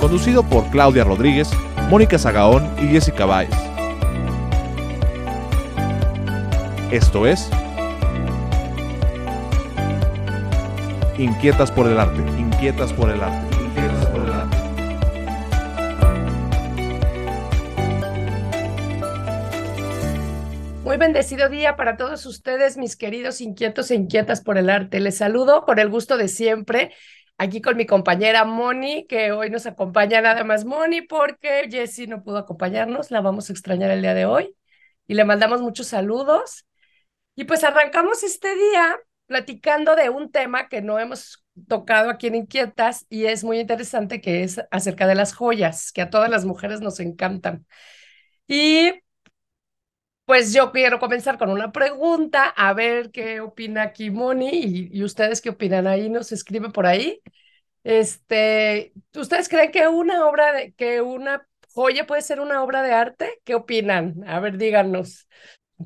Conducido por Claudia Rodríguez, Mónica Zagaón y Jessica Báez. Esto es Inquietas por el arte, inquietas por el arte. Muy bendecido día para todos ustedes, mis queridos inquietos e inquietas por el arte. Les saludo con el gusto de siempre, aquí con mi compañera Moni, que hoy nos acompaña nada más Moni, porque Jessie no pudo acompañarnos, la vamos a extrañar el día de hoy y le mandamos muchos saludos. Y pues arrancamos este día platicando de un tema que no hemos tocado aquí en Inquietas y es muy interesante, que es acerca de las joyas, que a todas las mujeres nos encantan. Y pues yo quiero comenzar con una pregunta, a ver qué opina aquí Moni y, y ustedes qué opinan ahí, nos escribe por ahí. Este, ¿ustedes creen que una obra de, que una joya puede ser una obra de arte? ¿Qué opinan? A ver, díganos.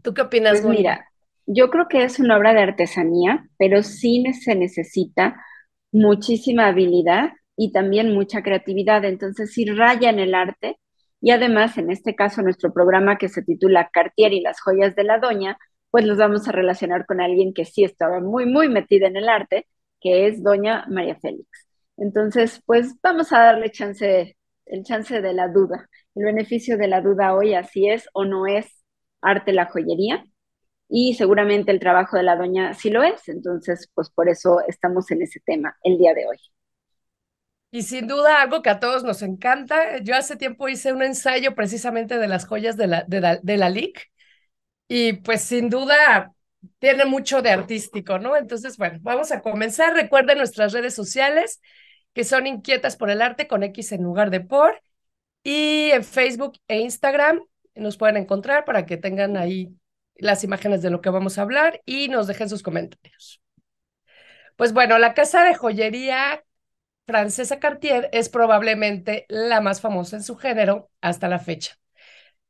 ¿Tú qué opinas, Pues mira, yo creo que es una obra de artesanía, pero sí se necesita muchísima habilidad y también mucha creatividad. Entonces, sí raya en el arte y además, en este caso, nuestro programa que se titula Cartier y las joyas de la doña, pues los vamos a relacionar con alguien que sí estaba muy, muy metida en el arte, que es doña María Félix. Entonces, pues vamos a darle chance, el chance de la duda, el beneficio de la duda hoy, así es o no es arte la joyería. Y seguramente el trabajo de la doña sí lo es, entonces, pues por eso estamos en ese tema el día de hoy. Y sin duda algo que a todos nos encanta. Yo hace tiempo hice un ensayo precisamente de las joyas de la, de la, de la LIC y pues sin duda tiene mucho de artístico, ¿no? Entonces, bueno, vamos a comenzar. Recuerden nuestras redes sociales que son inquietas por el arte con X en lugar de por y en Facebook e Instagram nos pueden encontrar para que tengan ahí las imágenes de lo que vamos a hablar y nos dejen sus comentarios. Pues bueno, la casa de joyería francesa Cartier es probablemente la más famosa en su género hasta la fecha.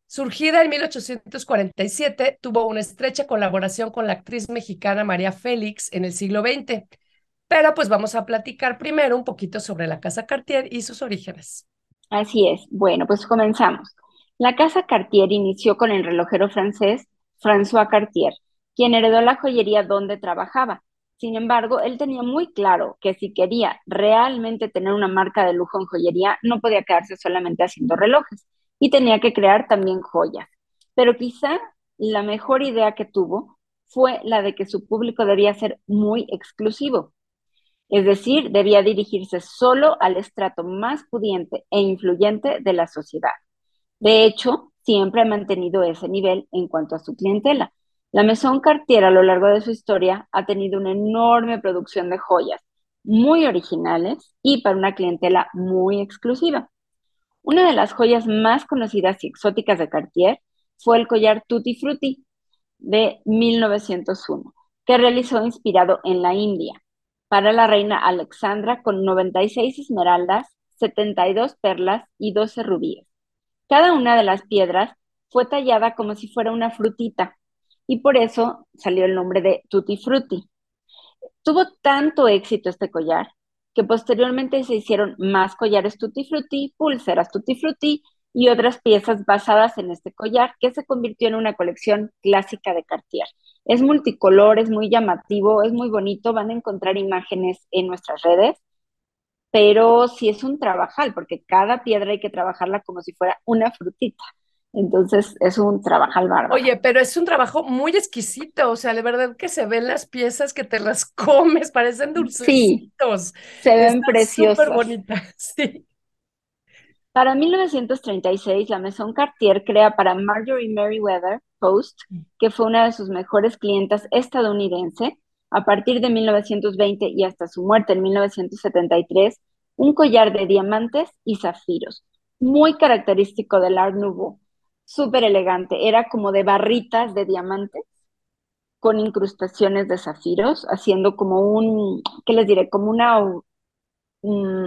Surgida en 1847, tuvo una estrecha colaboración con la actriz mexicana María Félix en el siglo XX. Pero pues vamos a platicar primero un poquito sobre la casa Cartier y sus orígenes. Así es. Bueno, pues comenzamos. La casa Cartier inició con el relojero francés François Cartier, quien heredó la joyería donde trabajaba. Sin embargo, él tenía muy claro que si quería realmente tener una marca de lujo en joyería, no podía quedarse solamente haciendo relojes y tenía que crear también joyas. Pero quizá la mejor idea que tuvo fue la de que su público debía ser muy exclusivo. Es decir, debía dirigirse solo al estrato más pudiente e influyente de la sociedad. De hecho, siempre ha mantenido ese nivel en cuanto a su clientela. La Maison Cartier a lo largo de su historia ha tenido una enorme producción de joyas muy originales y para una clientela muy exclusiva. Una de las joyas más conocidas y exóticas de Cartier fue el collar Tutti Frutti de 1901, que realizó inspirado en la India para la reina Alexandra con 96 esmeraldas, 72 perlas y 12 rubíes. Cada una de las piedras fue tallada como si fuera una frutita y por eso salió el nombre de Tutti Frutti. Tuvo tanto éxito este collar que posteriormente se hicieron más collares Tutti Frutti, pulseras Tutti Frutti y otras piezas basadas en este collar que se convirtió en una colección clásica de Cartier. Es multicolor, es muy llamativo, es muy bonito, van a encontrar imágenes en nuestras redes pero sí es un trabajal, porque cada piedra hay que trabajarla como si fuera una frutita. Entonces es un trabajal bárbaro. Oye, pero es un trabajo muy exquisito, o sea, de verdad que se ven las piezas que te las comes, parecen dulcecitos. Sí, se ven preciosas. Súper bonitas, sí. Para 1936, la Maison Cartier crea para Marjorie Merriweather Post, que fue una de sus mejores clientas estadounidense, a partir de 1920 y hasta su muerte en 1973, un collar de diamantes y zafiros, muy característico del Art Nouveau, súper elegante, era como de barritas de diamantes con incrustaciones de zafiros, haciendo como un, ¿qué les diré? Como una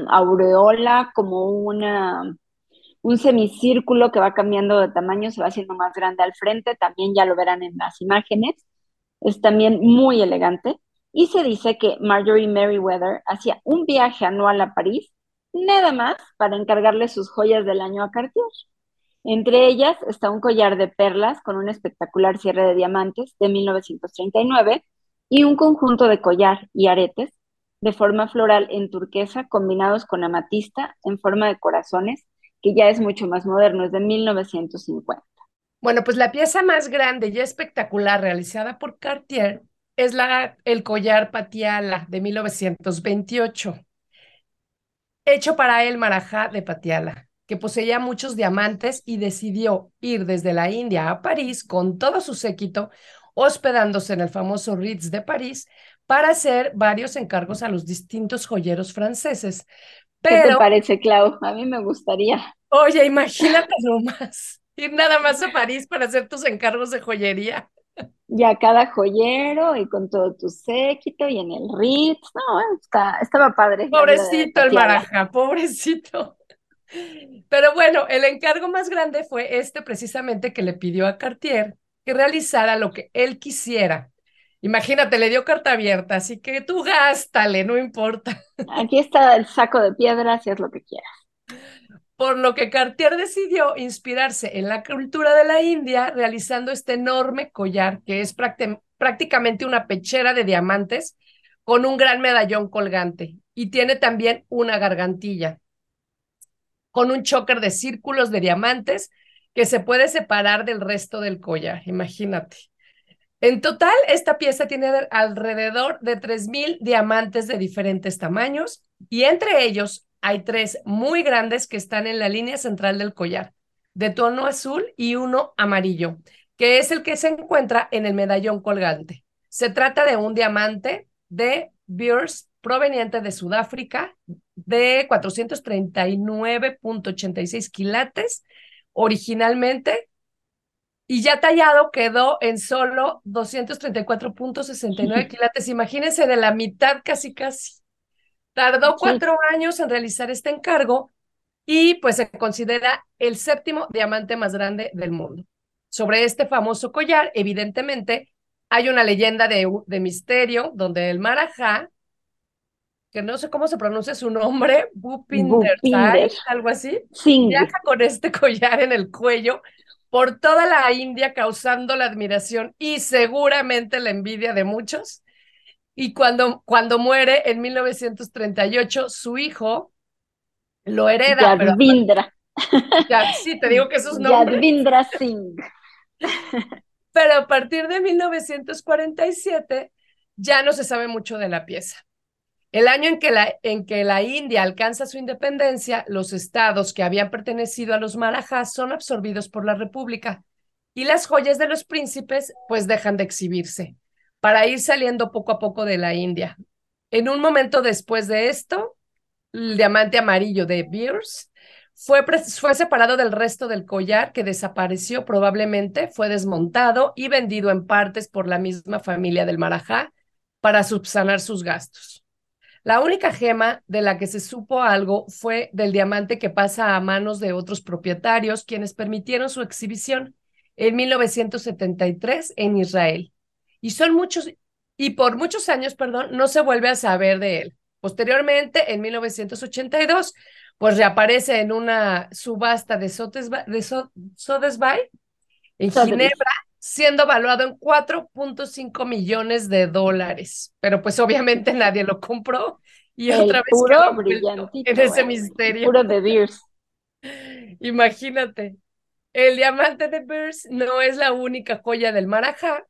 aureola, como una, un semicírculo que va cambiando de tamaño, se va haciendo más grande al frente, también ya lo verán en las imágenes. Es también muy elegante. Y se dice que Marjorie Merriweather hacía un viaje anual a París, nada más para encargarle sus joyas del año a Cartier. Entre ellas está un collar de perlas con un espectacular cierre de diamantes de 1939 y un conjunto de collar y aretes de forma floral en turquesa combinados con amatista en forma de corazones, que ya es mucho más moderno, es de 1950. Bueno, pues la pieza más grande y espectacular realizada por Cartier es la, el collar Patiala de 1928, hecho para el Marajá de Patiala, que poseía muchos diamantes y decidió ir desde la India a París con todo su séquito, hospedándose en el famoso Ritz de París para hacer varios encargos a los distintos joyeros franceses. ¿Qué te parece, Clau? A mí me gustaría. Oye, imagínate nomás, ir nada más a París para hacer tus encargos de joyería. Ya cada joyero y con todo tu séquito y en el Ritz. No, está, estaba padre. Pobrecito el Maraja, pobrecito. Pero bueno, el encargo más grande fue este precisamente que le pidió a Cartier que realizara lo que él quisiera Imagínate, le dio carta abierta, así que tú gástale, no importa. Aquí está el saco de piedras y es lo que quieras. Por lo que Cartier decidió inspirarse en la cultura de la India realizando este enorme collar que es prácticamente una pechera de diamantes con un gran medallón colgante y tiene también una gargantilla con un choker de círculos de diamantes que se puede separar del resto del collar, imagínate. En total, esta pieza tiene alrededor de 3.000 diamantes de diferentes tamaños y entre ellos hay tres muy grandes que están en la línea central del collar, de tono azul y uno amarillo, que es el que se encuentra en el medallón colgante. Se trata de un diamante de Beers proveniente de Sudáfrica de 439.86 quilates originalmente y ya tallado quedó en solo 234.69 quilates. Imagínense de la mitad casi casi. Tardó cuatro años en realizar este encargo y pues se considera el séptimo diamante más grande del mundo. Sobre este famoso collar, evidentemente, hay una leyenda de, de misterio donde el Marajá, que no sé cómo se pronuncia su nombre, Bupinder, algo así, viaja con este collar en el cuello por toda la India causando la admiración y seguramente la envidia de muchos. Y cuando, cuando muere en 1938, su hijo lo hereda. Yadvindra. ya, sí, te digo que esos nombres. Yadvindra Singh. Pero a partir de 1947 ya no se sabe mucho de la pieza. El año en que, la, en que la India alcanza su independencia, los estados que habían pertenecido a los Marajás son absorbidos por la República y las joyas de los príncipes pues dejan de exhibirse para ir saliendo poco a poco de la India. En un momento después de esto, el diamante amarillo de Beers fue, fue separado del resto del collar que desapareció, probablemente fue desmontado y vendido en partes por la misma familia del Marajá para subsanar sus gastos. La única gema de la que se supo algo fue del diamante que pasa a manos de otros propietarios, quienes permitieron su exhibición en 1973 en Israel. Y son muchos, y por muchos años, perdón, no se vuelve a saber de él. Posteriormente, en 1982, pues reaparece en una subasta de, Sodesby en Ginebra siendo valuado en 4.5 millones de dólares, pero pues obviamente nadie lo compró y otra vez puro brillantito, en ese misterio. puro de Beers. Imagínate, el diamante de Beers no es la única joya del Marajá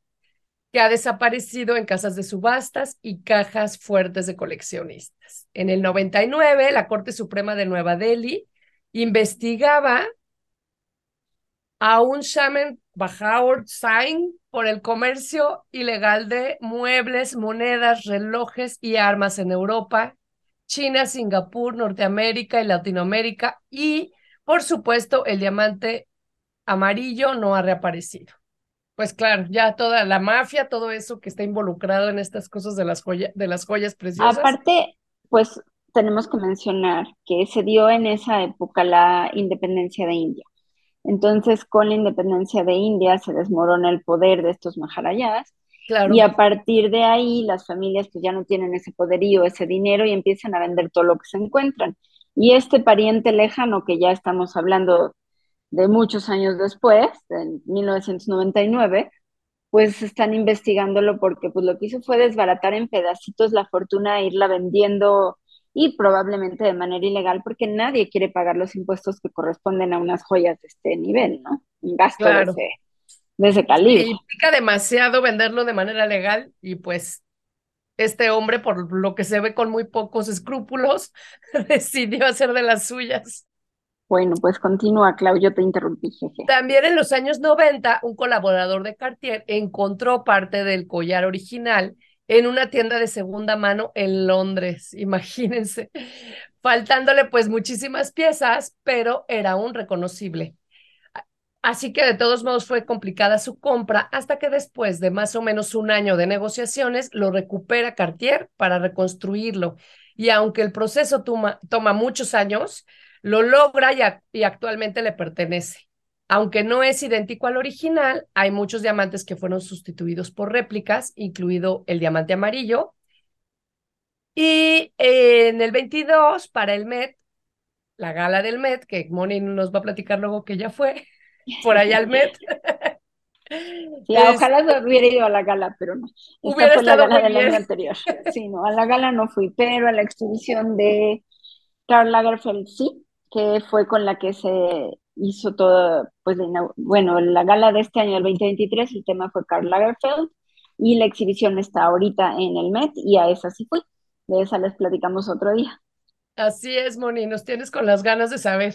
que ha desaparecido en casas de subastas y cajas fuertes de coleccionistas. En el 99, la Corte Suprema de Nueva Delhi investigaba a un shaman Bahaur Sain por el comercio ilegal de muebles, monedas, relojes y armas en Europa, China, Singapur, Norteamérica y Latinoamérica y, por supuesto, el diamante amarillo no ha reaparecido. Pues claro, ya toda la mafia, todo eso que está involucrado en estas cosas de las, joyas, de las joyas preciosas. Aparte, pues tenemos que mencionar que se dio en esa época la independencia de India. Entonces, con la independencia de India se desmorona el poder de estos maharayas y a partir de ahí las familias pues ya no tienen ese poderío, ese dinero y empiezan a vender todo lo que se encuentran. Y este pariente lejano que ya estamos hablando de muchos años después, en 1999, pues están investigándolo porque pues lo que hizo fue desbaratar en pedacitos la fortuna e irla vendiendo y probablemente de manera ilegal porque nadie quiere pagar los impuestos que corresponden a unas joyas de este nivel, ¿no? Un gasto de, ese, de, ese, calibre. Sí, implica demasiado venderlo de manera legal y pues este hombre, por lo que se ve con muy pocos escrúpulos, decidió hacer de las suyas. Bueno, pues continúa, Clau, yo te interrumpí. Jeje. También en los años 90, un colaborador de Cartier encontró parte del collar original en una tienda de segunda mano en Londres, imagínense, faltándole pues muchísimas piezas, pero era un reconocible. Así que de todos modos fue complicada su compra hasta que después de más o menos un año de negociaciones lo recupera Cartier para reconstruirlo. Y aunque el proceso toma, toma muchos años, lo logra y actualmente le pertenece. Aunque no es idéntico al original, hay muchos diamantes que fueron sustituidos por réplicas, incluido el diamante amarillo. Y en el 22, para el Met, la gala del Met, que Moni nos va a platicar luego que ya fue, por allá al Met. Sí, ojalá no hubiera ido a la gala, pero no. Esta fue la gala del año anterior. Sí, no, a la gala no fui, pero a la exhibición de Karl Lagerfeld sí, que fue con la que se hizo todo, pues, bueno, la gala de este año, el 2023, el tema fue Karl Lagerfeld y la exhibición está ahorita en el Met y a esa sí fui. De esa les platicamos otro día. Así es, Moni, nos tienes con las ganas de saber.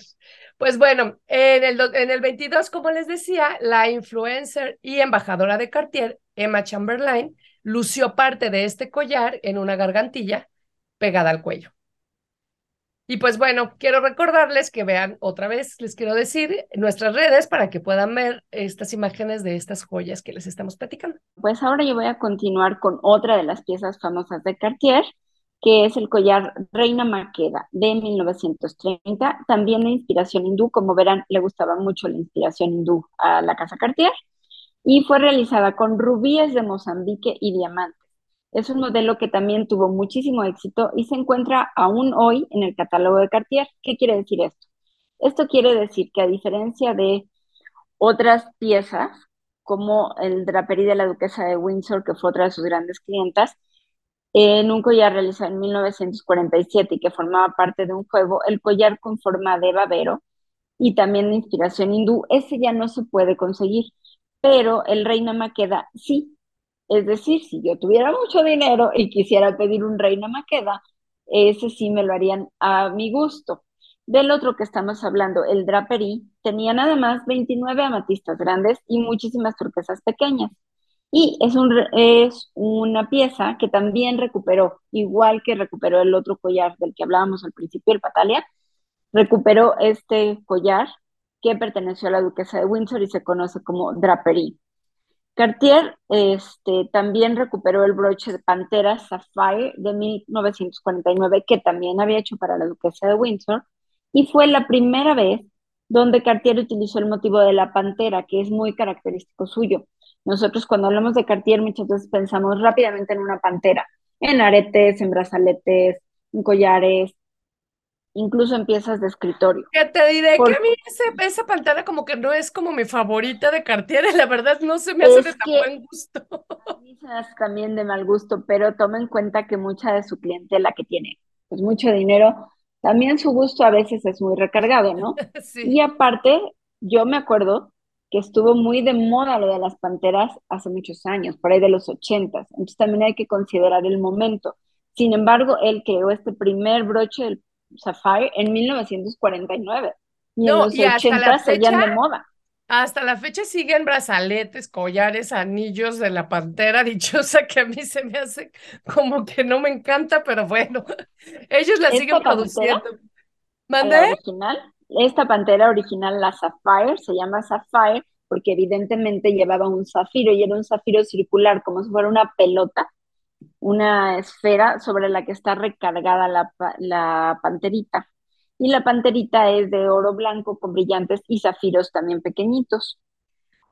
Pues bueno, en el, en el 22, como les decía, la influencer y embajadora de Cartier, Emma Chamberlain, lució parte de este collar en una gargantilla pegada al cuello. Y pues bueno, quiero recordarles que vean otra vez, les quiero decir, nuestras redes para que puedan ver estas imágenes de estas joyas que les estamos platicando. Pues ahora yo voy a continuar con otra de las piezas famosas de Cartier, que es el collar Reina Maqueda de 1930, también de inspiración hindú. Como verán, le gustaba mucho la inspiración hindú a la casa Cartier y fue realizada con rubíes de Mozambique y diamantes. Es un modelo que también tuvo muchísimo éxito y se encuentra aún hoy en el catálogo de Cartier. ¿Qué quiere decir esto? Esto quiere decir que a diferencia de otras piezas, como el draperí de la duquesa de Windsor, que fue otra de sus grandes clientas, en un collar realizado en 1947 y que formaba parte de un juego, el collar con forma de babero y también de inspiración hindú, ese ya no se puede conseguir, pero el Reina Maqueda sí, es decir, si yo tuviera mucho dinero y quisiera pedir un reina maqueda, ese sí me lo harían a mi gusto. Del otro que estamos hablando, el draperí, tenía nada más 29 amatistas grandes y muchísimas turquesas pequeñas. Y es, es una pieza que también recuperó, igual que recuperó el otro collar del que hablábamos al principio, el Patalia, recuperó este collar que perteneció a la duquesa de Windsor y se conoce como draperí. Cartier este, también recuperó el broche de Pantera Sapphire de 1949 que también había hecho para la duquesa de Windsor y fue la primera vez donde Cartier utilizó el motivo de la pantera, que es muy característico suyo. Nosotros cuando hablamos de Cartier muchas veces pensamos rápidamente en una pantera, en aretes, en brazaletes, en collares, incluso en piezas de escritorio. Que te diré que a mí esa pantalla como que no es como mi favorita de Cartier, la verdad no se me hace de tan buen gusto. A mí se me hace también de mal gusto, pero toma en cuenta que mucha de su cliente la que tiene pues mucho dinero, también su gusto a veces es muy recargado, ¿no? Y aparte, yo me acuerdo que estuvo muy de moda lo de las panteras hace muchos años, por ahí de los ochentas, entonces también hay que considerar el momento. Sin embargo, él creó este primer broche del Sapphire en 1949 y en los ochentas seguían de moda. Hasta la fecha siguen brazaletes, collares, anillos de la pantera dichosa que a mí se me hace como que no me encanta, pero bueno, ellos la siguen produciendo. ¿Mandé? original, esta pantera original, la Sapphire, se llama Sapphire porque evidentemente llevaba un zafiro y era un zafiro circular, como si fuera una pelota, una esfera sobre la que está recargada la, la panterita y la panterita es de oro blanco con brillantes y zafiros también pequeñitos.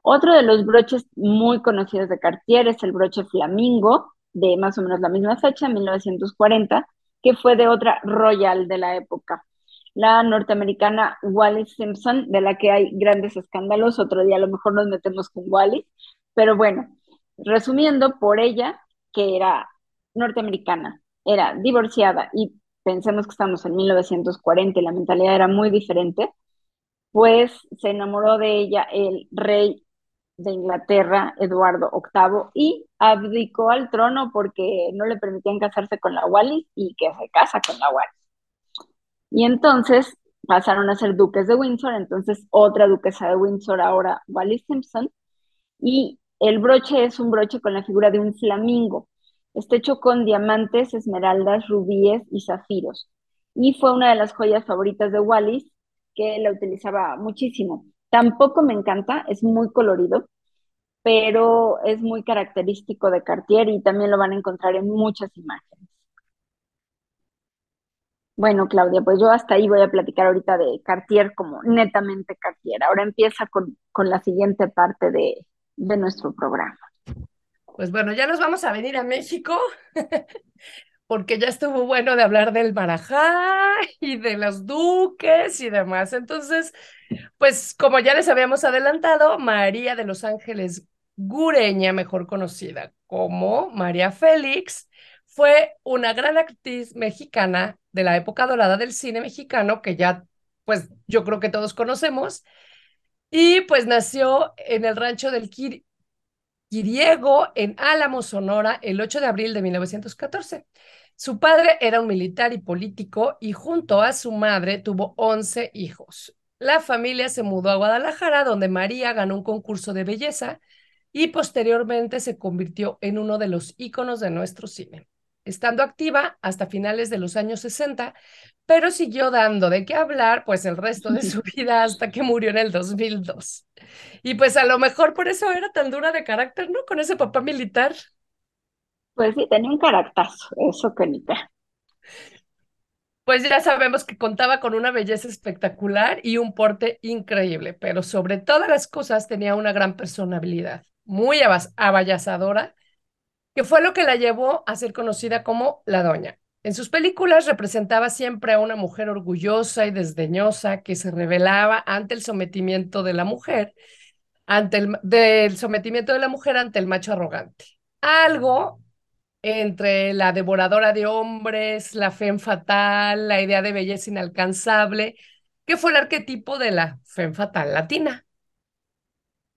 Otro de los broches muy conocidos de Cartier es el broche flamingo, de más o menos la misma fecha, 1940, que fue de otra royal de la época. La norteamericana Wallis Simpson, de la que hay grandes escándalos, otro día a lo mejor nos metemos con Wallis, pero bueno, resumiendo, por ella, que era norteamericana, era divorciada y pensemos que estamos en 1940 y la mentalidad era muy diferente, pues se enamoró de ella el rey de Inglaterra, Eduardo VIII, y abdicó al trono porque no le permitían casarse con la Wallis y que se casa con la Wallis. Y entonces pasaron a ser duques de Windsor, entonces otra duquesa de Windsor, ahora Wallis Simpson, y el broche es un broche con la figura de un flamingo. Está hecho con diamantes, esmeraldas, rubíes y zafiros. Y fue una de las joyas favoritas de Wallis, que la utilizaba muchísimo. Tampoco me encanta, es muy colorido, pero es muy característico de Cartier y también lo van a encontrar en muchas imágenes. Bueno, Claudia, pues yo hasta ahí voy a platicar ahorita de Cartier como netamente Cartier. Ahora empieza con, con la siguiente parte de, de nuestro programa. Pues bueno, ya nos vamos a venir a México, porque ya estuvo bueno de hablar del Marajá y de los duques y demás. Entonces, pues como ya les habíamos adelantado, María de los Ángeles Gureña, mejor conocida como María Félix, fue una gran actriz mexicana de la época dorada del cine mexicano, que ya, pues yo creo que todos conocemos, y pues nació en el rancho del Quir Quiriego en Álamo, Sonora, el 8 de abril de 1914. Su padre era un militar y político y junto a su madre tuvo 11 hijos. La familia se mudó a Guadalajara, donde María ganó un concurso de belleza y posteriormente se convirtió en uno de los íconos de nuestro cine estando activa hasta finales de los años 60, pero siguió dando de qué hablar pues el resto de su vida hasta que murió en el 2002. Y pues a lo mejor por eso era tan dura de carácter, ¿no? Con ese papá militar. Pues sí, tenía un caractazo, eso que ni Pues ya sabemos que contaba con una belleza espectacular y un porte increíble, pero sobre todas las cosas tenía una gran personalidad, muy abayazadora que fue lo que la llevó a ser conocida como la Doña. En sus películas representaba siempre a una mujer orgullosa y desdeñosa que se rebelaba ante el sometimiento de la mujer, ante el del sometimiento de la mujer ante el macho arrogante. Algo entre la devoradora de hombres, la fe fatal, la idea de belleza inalcanzable, que fue el arquetipo de la fe fatal latina.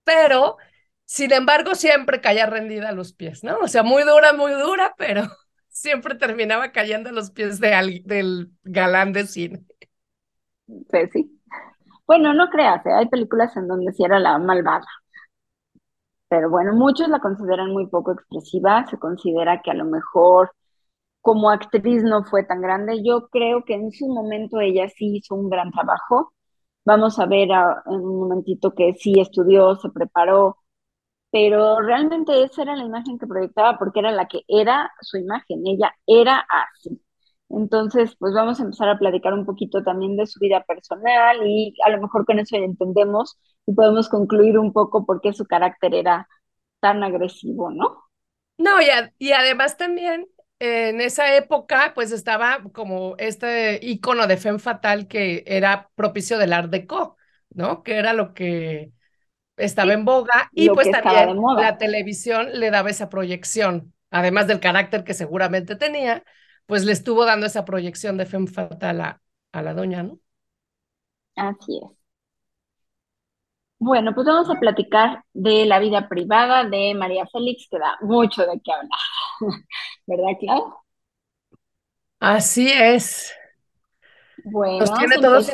Pero sin embargo, siempre caía rendida a los pies, ¿no? O sea, muy dura, muy dura, pero siempre terminaba cayendo a los pies de del galán de cine. Sí, sí. Bueno, no creas, ¿eh? hay películas en donde sí era la malvada. Pero bueno, muchos la consideran muy poco expresiva, se considera que a lo mejor como actriz no fue tan grande. Yo creo que en su momento ella sí hizo un gran trabajo. Vamos a ver en un momentito que sí estudió, se preparó, pero realmente esa era la imagen que proyectaba porque era la que era su imagen, ella era así. Entonces, pues vamos a empezar a platicar un poquito también de su vida personal y a lo mejor con eso entendemos y podemos concluir un poco por qué su carácter era tan agresivo, ¿no? No, y, además también en esa época, pues estaba como este icono de femme fatal que era propicio del Art Deco, ¿no? Que era lo que estaba en boga y pues también la televisión le daba esa proyección, además del carácter que seguramente tenía, pues le estuvo dando esa proyección de femme fatal a, a la doña, ¿no? Así es. Bueno, pues vamos a platicar de la vida privada de María Félix, que da mucho de qué hablar. ¿Verdad, Clau? Así es. Bueno, Nos tiene todos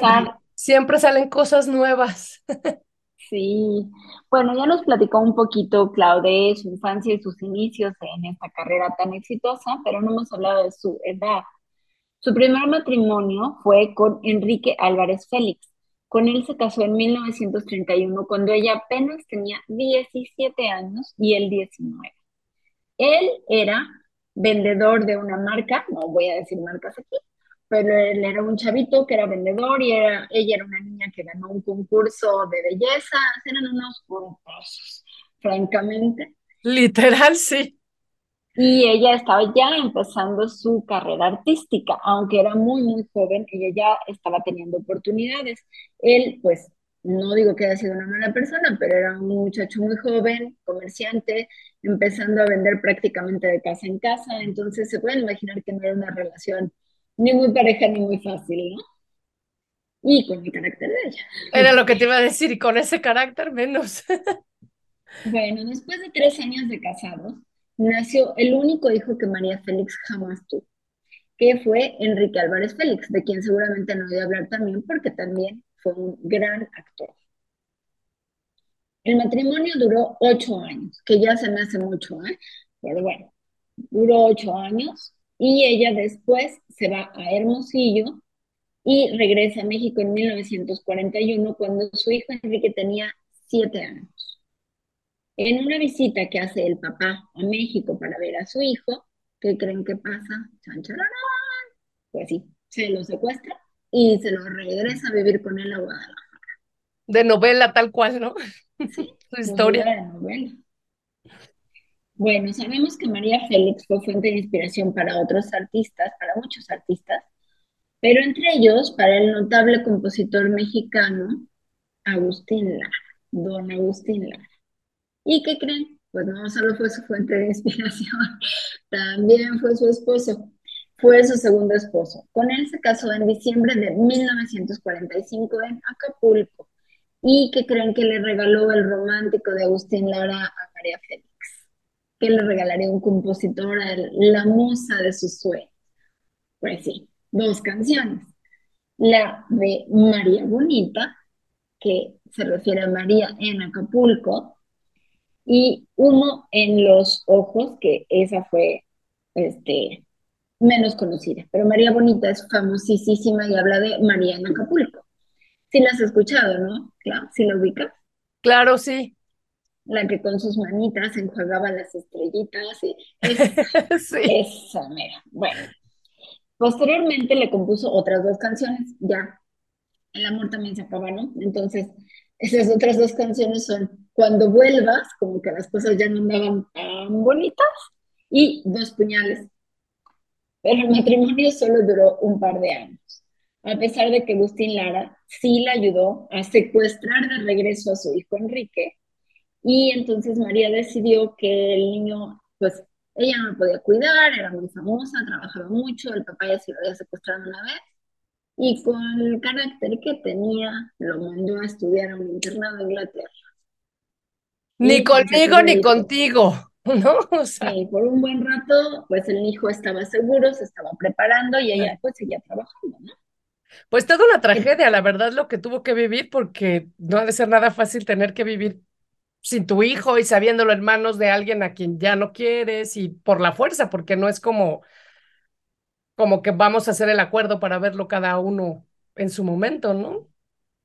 Siempre salen cosas nuevas. Sí, bueno, ya nos platicó un poquito Clau de su infancia y sus inicios en esta carrera tan exitosa, pero no hemos hablado de su edad. Su primer matrimonio fue con Enrique Álvarez Félix. Con él se casó en 1931, cuando ella apenas tenía 17 años y él 19. Él era vendedor de una marca, no voy a decir marcas aquí, pero él era un chavito que era vendedor y era, ella era una niña que ganó un concurso de belleza, eran unos puntosos, francamente. Literal, sí. Y ella estaba ya empezando su carrera artística, aunque era muy, muy joven, ella ya estaba teniendo oportunidades. Él, pues, no digo que haya sido una mala persona, pero era un muchacho muy joven, comerciante, empezando a vender prácticamente de casa en casa, entonces se pueden imaginar que no era una relación ni muy pareja ni muy fácil, ¿no? Y con el carácter de ella. Era lo que te iba a decir, y con ese carácter menos. Bueno, después de tres años de casados, nació el único hijo que María Félix jamás tuvo, que fue Enrique Álvarez Félix, de quien seguramente no voy a hablar también porque también fue un gran actor. El matrimonio duró ocho años, que ya se me hace mucho, ¿eh? Pero bueno, duró ocho años y ella después se va a Hermosillo y regresa a México en 1941 cuando su hijo Enrique tenía siete años. En una visita que hace el papá a México para ver a su hijo, ¿qué creen que pasa? Chan, chararán. Pues sí, se lo secuestra y se lo regresa a vivir con él a Guadalajara. De novela tal cual, ¿no? Sí, Su historia. de novela. Bueno, sabemos que María Félix fue fuente de inspiración para otros artistas, para muchos artistas, pero entre ellos para el notable compositor mexicano Agustín Lara, don Agustín Lara. ¿Y qué creen? Pues no solo fue su fuente de inspiración, también fue su esposo, fue su segundo esposo. Con él se casó en diciembre de 1945 en Acapulco. ¿Y qué creen que le regaló el romántico de Agustín Lara a María Félix? ¿Qué le regalaría un compositor a la musa de sus sueños? Pues sí, dos canciones. La de María Bonita, que se refiere a María en Acapulco, y Humo en los ojos, que esa fue este, menos conocida. Pero María Bonita es famosísima y habla de María en Acapulco. Sí la has escuchado, ¿no? Claro, sí la ubicas. Claro, sí. La que con sus manitas enjuagaba las estrellitas y esa, Sí. esa mera. Bueno, posteriormente le compuso otras dos canciones, ya el amor también se acaba, ¿no? Entonces, esas otras dos canciones son Cuando vuelvas, como que las cosas ya no andaban tan bonitas, y Dos puñales. Pero el matrimonio solo duró un par de años, a pesar de que Agustín Lara sí la ayudó a secuestrar de regreso a su hijo Enrique, y entonces María decidió que el niño, pues ella no lo podía cuidar, era muy famosa, trabajaba mucho, el papá ya se lo había secuestrado una vez, y con el carácter que tenía, lo mandó a estudiar a un internado en Inglaterra. Ni conmigo ni contigo, ¿no? O sea, Sí, por un buen rato, pues el hijo estaba seguro, se estaba preparando y ella pues seguía trabajando, ¿no? pues toda una tragedia, la verdad, lo que tuvo que vivir, porque no ha de ser nada fácil tener que vivir sin tu hijo y sabiéndolo en manos de alguien a quien ya no quieres y por la fuerza, porque no es como, como que vamos a hacer el acuerdo para verlo cada uno en su momento, ¿no?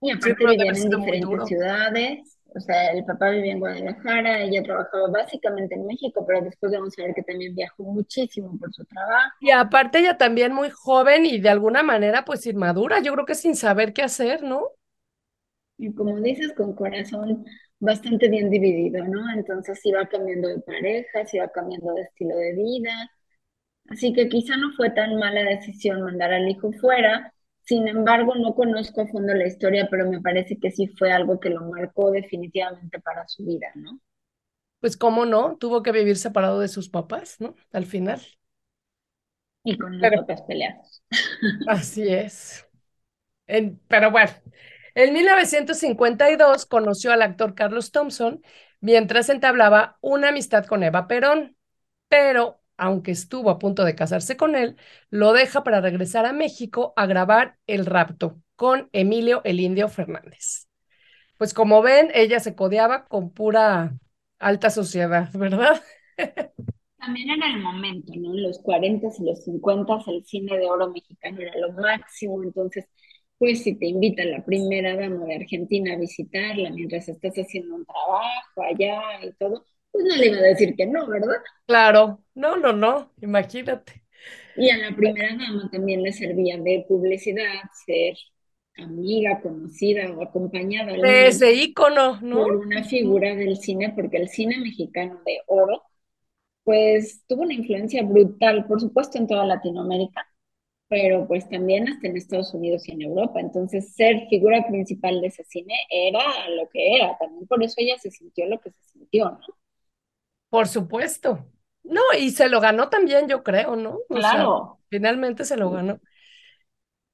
Y aparte vivían en diferentes ciudades, o sea, el papá vivía en Guadalajara, ella trabajaba básicamente en México, pero después vamos a ver que también viajó muchísimo por su trabajo. Y aparte ella también muy joven y de alguna manera pues inmadura, yo creo que sin saber qué hacer, ¿no? Y como dices, con corazón bastante bien dividido, ¿no? Entonces iba cambiando de parejas, iba cambiando de estilo de vida. Así que quizá no fue tan mala decisión mandar al hijo fuera. Sin embargo, no conozco a fondo la historia, pero me parece que sí fue algo que lo marcó definitivamente para su vida, ¿no? Pues cómo no, tuvo que vivir separado de sus papás, ¿no? Al final. Y con los papás peleados. Así es. pero bueno, en 1952 conoció al actor Carlos Thompson mientras entablaba una amistad con Eva Perón, pero aunque estuvo a punto de casarse con él, lo deja para regresar a México a grabar El rapto con Emilio el Indio Fernández. Pues como ven, ella se codeaba con pura alta sociedad, ¿verdad? También era el momento, ¿no? En los 40 y los 50 el cine de oro mexicano era lo máximo, entonces, pues si te invita la primera dama de Argentina a visitarla mientras estás haciendo un trabajo allá y todo, pues no le iba a decir que no, ¿verdad? Claro, no, no, no, imagínate. Y a la primera dama también le servía de publicidad ser amiga, conocida o acompañada de ese ícono, ¿no? Por una figura del cine, porque el cine mexicano de oro, pues tuvo una influencia brutal, por supuesto, en toda Latinoamérica, pero pues también hasta en Estados Unidos y en Europa. Entonces, ser figura principal de ese cine era lo que era. También por eso ella se sintió lo que se sintió, ¿no? Por supuesto. No, y se lo ganó también, yo creo, ¿no? claro. finalmente se lo ganó.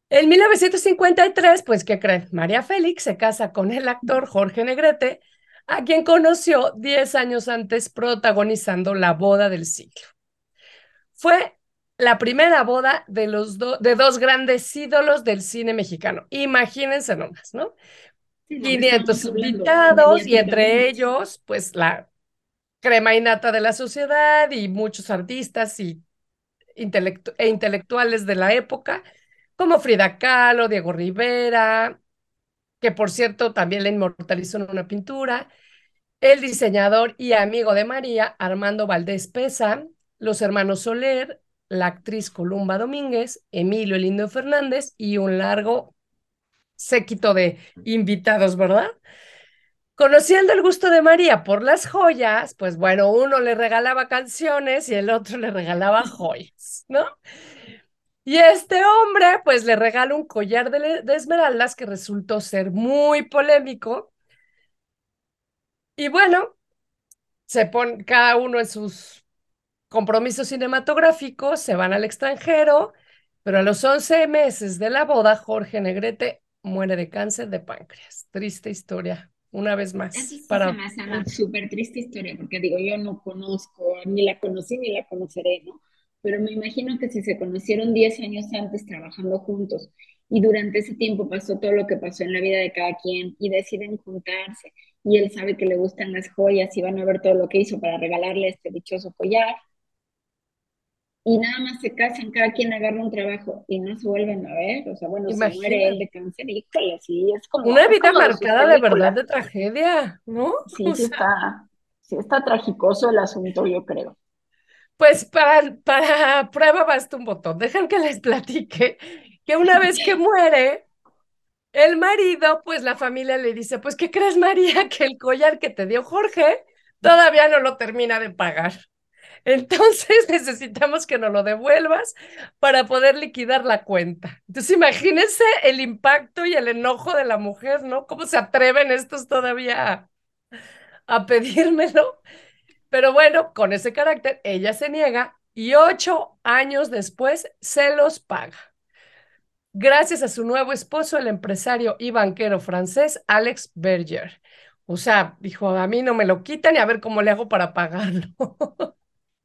En 1953, pues, ¿qué creen? María Félix se casa con el actor Jorge Negrete, a quien conoció 10 años antes protagonizando La boda del siglo. Fue la primera boda de, los de dos grandes ídolos del cine mexicano. Imagínense nomás, ¿no? 500 invitados y entre ellos, pues, la crema innata de la sociedad y muchos artistas y e intelectuales de la época como Frida Kahlo, Diego Rivera, que por cierto también la inmortalizó en una pintura, el diseñador y amigo de María, Armando Valdés Pesa, los hermanos Soler, la actriz Columba Domínguez, Emilio Elindo Fernández y un largo séquito de invitados, ¿verdad? Conociendo el gusto de María por las joyas, pues bueno, uno le regalaba canciones y el otro le regalaba joyas, ¿no? Y este hombre, pues le regala un collar de, esmeraldas que resultó ser muy polémico. Y bueno, se pone cada uno en sus compromisos cinematográficos, se van al extranjero, pero a los 11 meses de la boda, Jorge Negrete muere de cáncer de páncreas. Triste historia, una vez más. para... me hace una súper triste historia, porque digo, yo no conozco, ni la conocí ni la conoceré, ¿no? pero me imagino que si se conocieron 10 años antes trabajando juntos y durante ese tiempo pasó todo lo que pasó en la vida de cada quien y deciden juntarse y él sabe que le gustan las joyas y van a ver todo lo que hizo para regalarle este dichoso collar y nada más se casan, cada quien agarra un trabajo y no se vuelven a ver, o sea, bueno, se muere él de cáncer, híjole, sí, es como... Una vida marcada de, verdad de tragedia, ¿no? Sí, sí está, sí está tragicoso el asunto, yo creo. Pues para, para prueba basta un botón. Dejan que les platique que una vez que muere el marido, pues la familia le dice, pues, ¿qué crees, María? Que el collar que te dio Jorge todavía no lo termina de pagar. Entonces necesitamos que nos lo devuelvas para poder liquidar la cuenta. Entonces imagínense el impacto y el enojo de la mujer, ¿no? ¿Cómo se atreven estos todavía a, a pedírmelo? Pero bueno, con ese carácter, ella se niega y ocho años después se los paga. Gracias a su nuevo esposo, el empresario y banquero francés Alex Berger. O sea, dijo, a mí no me lo quitan y a ver cómo le hago para pagarlo.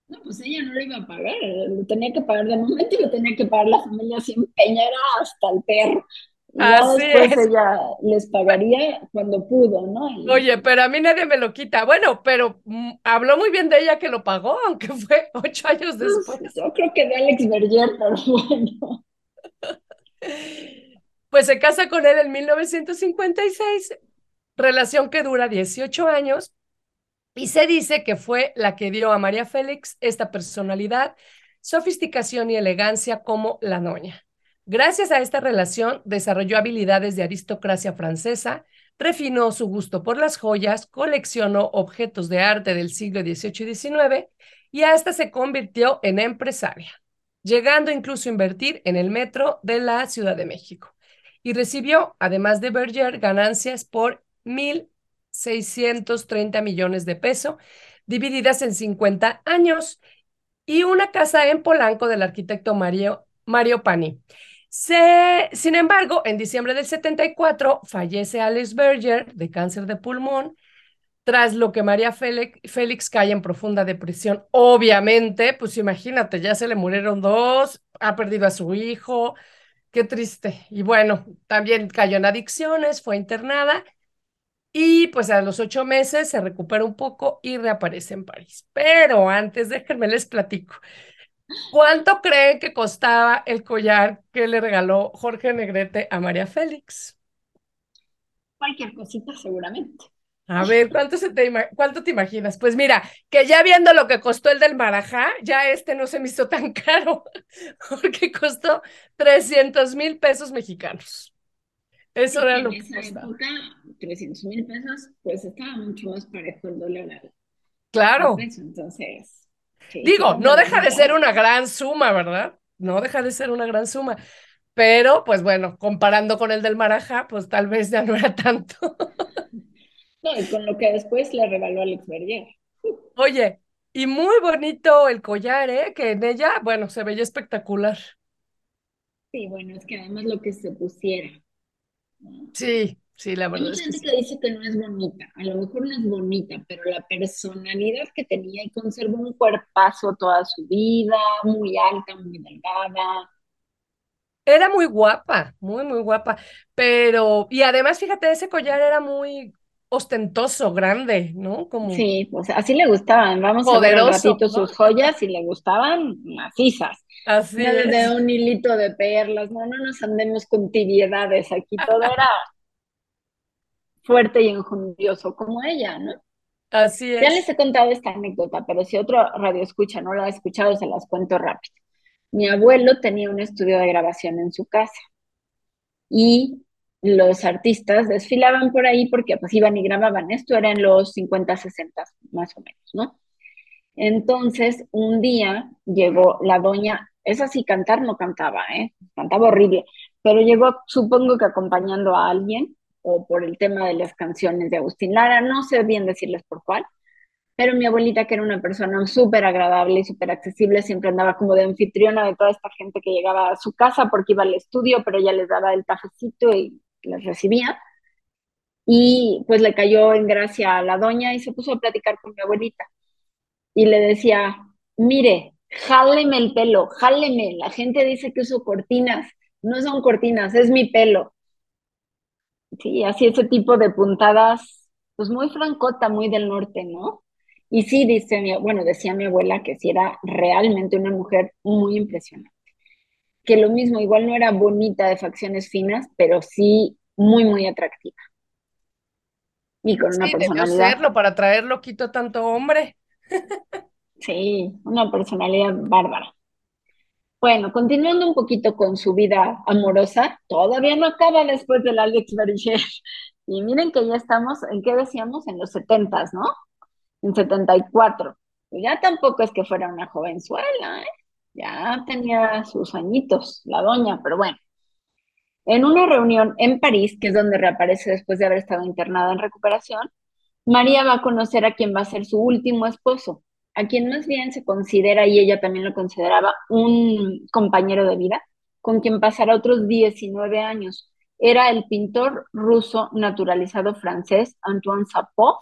No, pues ella no lo iba a pagar, lo tenía que pagar de momento y lo tenía que pagar la familia sin peñera hasta el perro. Así después ella les pagaría cuando pudo, ¿no? Oye, pero a mí nadie me lo quita. Bueno, pero mm, habló muy bien de ella que lo pagó, aunque fue ocho años pues, después. yo creo que de Alex Berger, pero bueno. Pues se casa con él en 1956, relación que dura 18 años, y se dice que fue la que dio a María Félix esta personalidad, sofisticación y elegancia como la noña. Gracias a esta relación, desarrolló habilidades de aristocracia francesa, refinó su gusto por las joyas, coleccionó objetos de arte del siglo XVIII y XIX y hasta se convirtió en empresaria, llegando incluso a invertir en el metro de la Ciudad de México. Y recibió, además de Berger, ganancias por 1.630 millones de pesos, divididas en 50 años y una casa en Polanco del arquitecto Mario, Mario Pani. Se, sin embargo, en diciembre del 74 fallece Alice Berger de cáncer de pulmón, tras lo que María Félix, Félix cae en profunda depresión. Obviamente, pues imagínate, ya se le murieron dos, ha perdido a su hijo, qué triste. Y bueno, también cayó en adicciones, fue internada y pues a los ocho meses se recupera un poco y reaparece en París. Pero antes, déjenme les platico. ¿Cuánto creen que costaba el collar que le regaló Jorge Negrete a María Félix? Cualquier cosita, seguramente. A ver, ¿cuánto, se te, ¿cuánto te imaginas? Pues mira, que ya viendo lo que costó el del Marajá, ya este no se me hizo tan caro, porque costó 300 mil pesos mexicanos. Eso era lo que En esa época, 300 mil pesos, pues estaba mucho más parejo el dólar Claro. entonces... Digo, no deja de ser una gran suma, ¿verdad? No deja de ser una gran suma. Pero, pues bueno, comparando con el del Marajá, pues tal vez ya no era tanto. No, y con lo que después le regaló Alex Berger. Oye, y muy bonito el collar, ¿eh? Que en ella, bueno, se veía espectacular. Sí, bueno, es que además lo que se pusiera. Sí, Sí, la verdad. Hay mucha gente que dice que no es bonita, a lo mejor no es bonita, pero la personalidad que tenía y conservó un cuerpazo toda su vida, muy alta, muy delgada. Era muy guapa, muy, muy guapa, pero, y además, fíjate, ese collar era muy ostentoso, grande, ¿no? Como... Sí, pues así le gustaban, vamos a ver un ratito sus joyas y le gustaban macizas. Así no es. de un hilito de perlas, no, no nos andemos con tibiedades, aquí todo era fuerte y enjundioso como ella, ¿no? Así es. Ya les he contado esta anécdota, pero si otro radio escucha no lo ha escuchado, se las cuento rápido. Mi abuelo tenía un estudio de grabación en su casa y los artistas desfilaban por ahí porque pues iban y grababan. Esto era en los 50, 60 más o menos, ¿no? Entonces, un día llegó la doña, es así, cantar no cantaba, ¿eh? Cantaba horrible, pero llegó, supongo que acompañando a alguien, o por el tema de las canciones de Agustín Lara, no sé bien decirles por cuál, pero mi abuelita, que era una persona súper agradable y súper accesible, siempre andaba como de anfitriona de toda esta gente que llegaba a su casa porque iba al estudio, pero ella les daba el cafecito y les recibía. Y pues le cayó en gracia a la doña y se puso a platicar con mi abuelita. Y le decía, mire, jáleme el pelo, jáleme. La gente dice que uso cortinas. No son cortinas, es mi pelo. Sí, así ese tipo de puntadas, pues muy francota, muy del norte, ¿no? Y sí, dice mi, bueno, decía mi abuela que sí era realmente una mujer muy impresionante. Que lo mismo, igual no era bonita de facciones finas, pero sí muy, muy atractiva. Y con una personalidad. Serlo para traerlo quito tanto hombre. sí, una personalidad bárbara. Bueno, continuando un poquito con su vida amorosa, todavía no acaba después del Alex Berger. Y miren que ya estamos, ¿en qué decíamos? En los setentas, ¿no? En 74. Pues ya tampoco es que fuera una jovenzuela, ¿eh? Ya tenía sus añitos, la doña, pero bueno. En una reunión en París, que es donde reaparece después de haber estado internada en recuperación, María va a conocer a quien va a ser su último esposo, a quien más bien se considera, y ella también lo consideraba, un compañero de vida, con quien pasará otros 19 años. Era el pintor ruso naturalizado francés Antoine Sapov,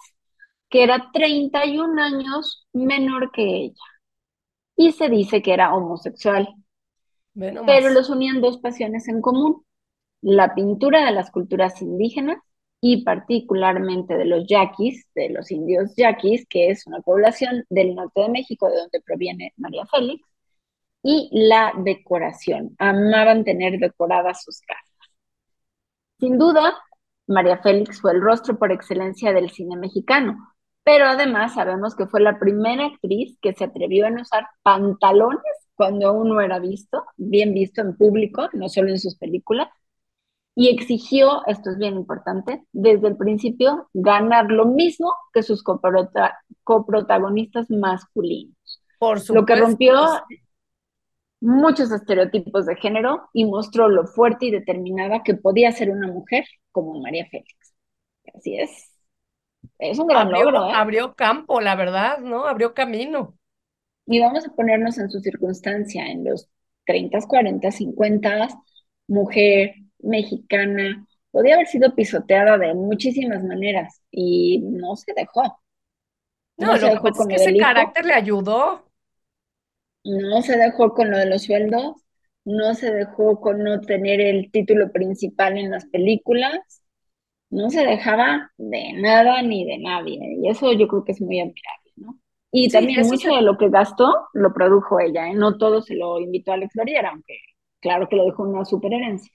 que era 31 años menor que ella. Y se dice que era homosexual. pero los unían dos pasiones en común, la pintura de las culturas indígenas y particularmente de los yaquis, de los indios yaquis, que es una población del norte de México, de donde proviene María Félix, y la decoración. Amaban tener decoradas sus casas. Sin duda, María Félix fue el rostro por excelencia del cine mexicano, pero además sabemos que fue la primera actriz que se atrevió a usar pantalones cuando aún no era visto, bien visto en público, no solo en sus películas, y exigió, esto es bien importante, desde el principio ganar lo mismo que sus coprotagonistas masculinos. Por supuesto. Lo que rompió muchos estereotipos de género y mostró lo fuerte y determinada que podía ser una mujer como María Félix. Así es. Es un gran abrió, logro, ¿eh? Abrió campo, la verdad, ¿no? Abrió camino. Y vamos a ponernos en su circunstancia, en los 30, 40, 50, mujer mexicana, podía haber sido pisoteada de muchísimas maneras y no se dejó. No, lo que pasa es que ese carácter le ayudó. No se dejó con lo de los sueldos, no se dejó con no tener el título principal en las películas, no se dejaba de nada ni de nadie. Y eso yo creo que es muy admirable, ¿no? Y también mucho de lo que gastó lo produjo ella, ¿eh? No todo se lo invitó a Alex Loriera, aunque claro que lo dejó una super herencia.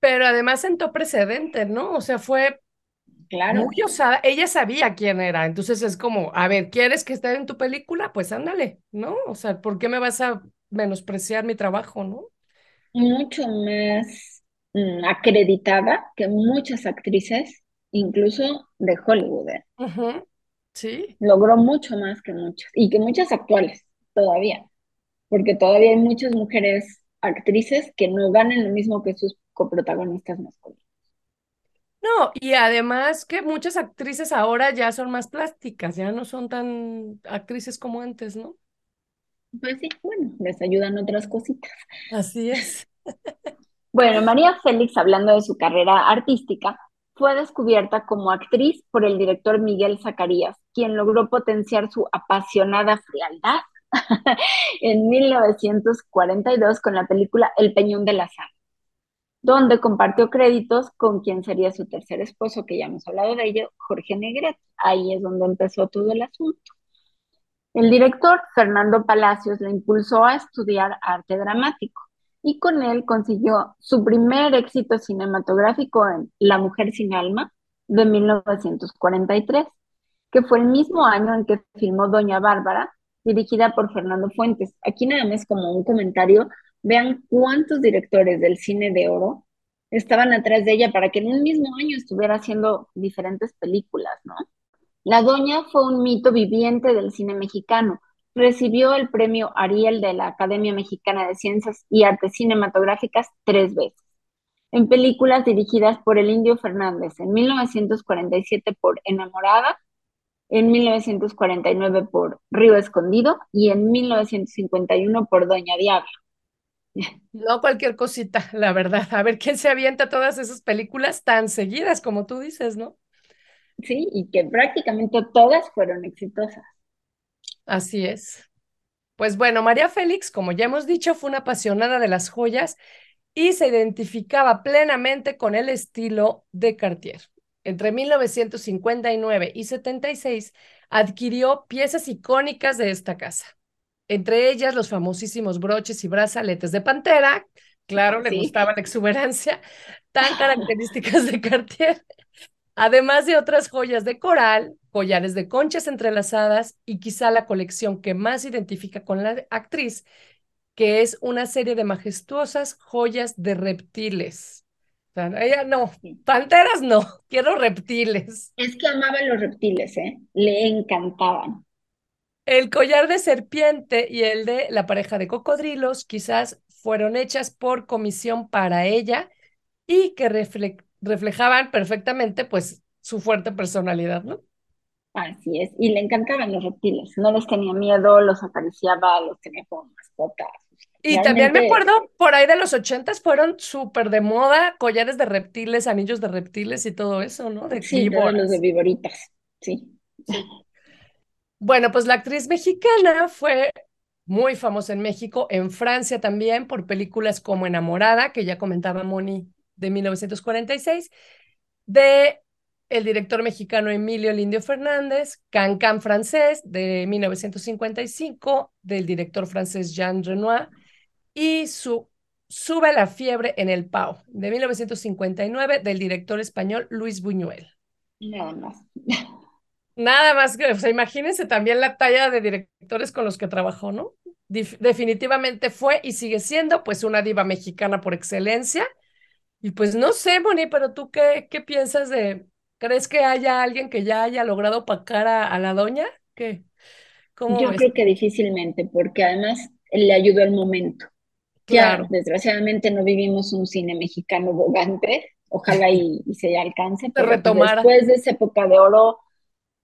Pero además sentó precedente, ¿no? O sea, fue Claro. muy osada. Ella sabía quién era, entonces es como, a ver, ¿quieres que esté en tu película? Pues ándale, ¿no? O sea, ¿por qué me vas a menospreciar mi trabajo, no? Mucho más mm, acreditada que muchas actrices, incluso de Hollywood. ¿eh? Sí, Logró mucho más que muchas, y que muchas actuales todavía, porque todavía hay muchas mujeres actrices que no ganan lo mismo que sus coprotagonistas masculinos. No, y además que muchas actrices ahora ya son más plásticas, ya no son tan actrices como antes, ¿no? Pues sí, bueno, les ayudan otras cositas. Así es. Bueno, María Félix, hablando de su carrera artística, fue descubierta como actriz por el director Miguel Zacarías, quien logró potenciar su apasionada frialdad en 1942 con la película El Peñón de la Sal, donde compartió créditos con quien sería su tercer esposo, que ya hemos hablado de ello, Jorge Negret. Ahí es donde empezó todo el asunto. El director Fernando Palacios le impulsó a estudiar arte dramático y con él consiguió su primer éxito cinematográfico en La mujer sin alma de 1943, que fue el mismo año en que filmó Doña Bárbara, dirigida por Fernando Fuentes. Aquí nada más como un comentario, vean cuántos directores del cine de oro estaban atrás de ella para que en un mismo año estuviera haciendo diferentes películas, ¿no? La doña fue un mito viviente del cine mexicano. Recibió el premio Ariel de la Academia Mexicana de Ciencias y Artes Cinematográficas tres veces. En películas dirigidas por el Indio Fernández en 1947 por Enamorada, en 1949 por Río Escondido y en 1951 por Doña Diablo. No cualquier cosita, la verdad. A ver quién se avienta todas esas películas tan seguidas como tú dices, ¿no? Sí, y que prácticamente todas fueron exitosas. Así es. Pues bueno, María Félix, como ya hemos dicho, fue una apasionada de las joyas y se identificaba plenamente con el estilo de Cartier. Entre 1959 y 76 adquirió piezas icónicas de esta casa, entre ellas los famosísimos broches y brazaletes de pantera, claro, le gustaba la exuberancia, tan características de Cartier, además de otras joyas de coral, collares de conchas entrelazadas y quizá la colección que más identifica con la actriz, que es una serie de majestuosas joyas de reptiles. O sea, ella no, panteras no, quiero reptiles. Es que amaba los reptiles, ¿eh? Le encantaban. El collar de serpiente y el de la pareja de cocodrilos quizás fueron hechas por comisión para ella y que refle- reflejaban perfectamente pues su fuerte personalidad, ¿no? Así es. Y le encantaban los reptiles. No les tenía miedo, los acariciaba, los tenía como mascotas. Y también me acuerdo, por ahí de los ochentas fueron súper de moda, collares de reptiles, anillos de reptiles y todo eso, ¿no? De sí, todos los de viboritas. Sí. Bueno, pues la actriz mexicana fue muy famosa en México, en Francia también, por películas como Enamorada, que ya comentaba Moni, de 1946, de el director mexicano Emilio Lindio Fernández, Can Can francés, de 1955, del director francés Jean Renoir, y su Sube la fiebre en el Pau, de 1959, del director español Luis Buñuel. Nada más. Nada más que, o sea, imagínense también la talla de directores con los que trabajó, ¿no? Dif- definitivamente fue y sigue siendo pues una diva mexicana por excelencia. Y pues no sé, Moni, pero tú qué, qué piensas de, ¿crees que haya alguien que ya haya logrado opacar a, a la doña? ¿Qué? ¿Cómo Yo ves? creo que difícilmente, porque además le ayudó el momento. Ya, Claro, desgraciadamente no vivimos un cine mexicano bogante, ojalá y, y se alcance, pero retomara. después de esa época de oro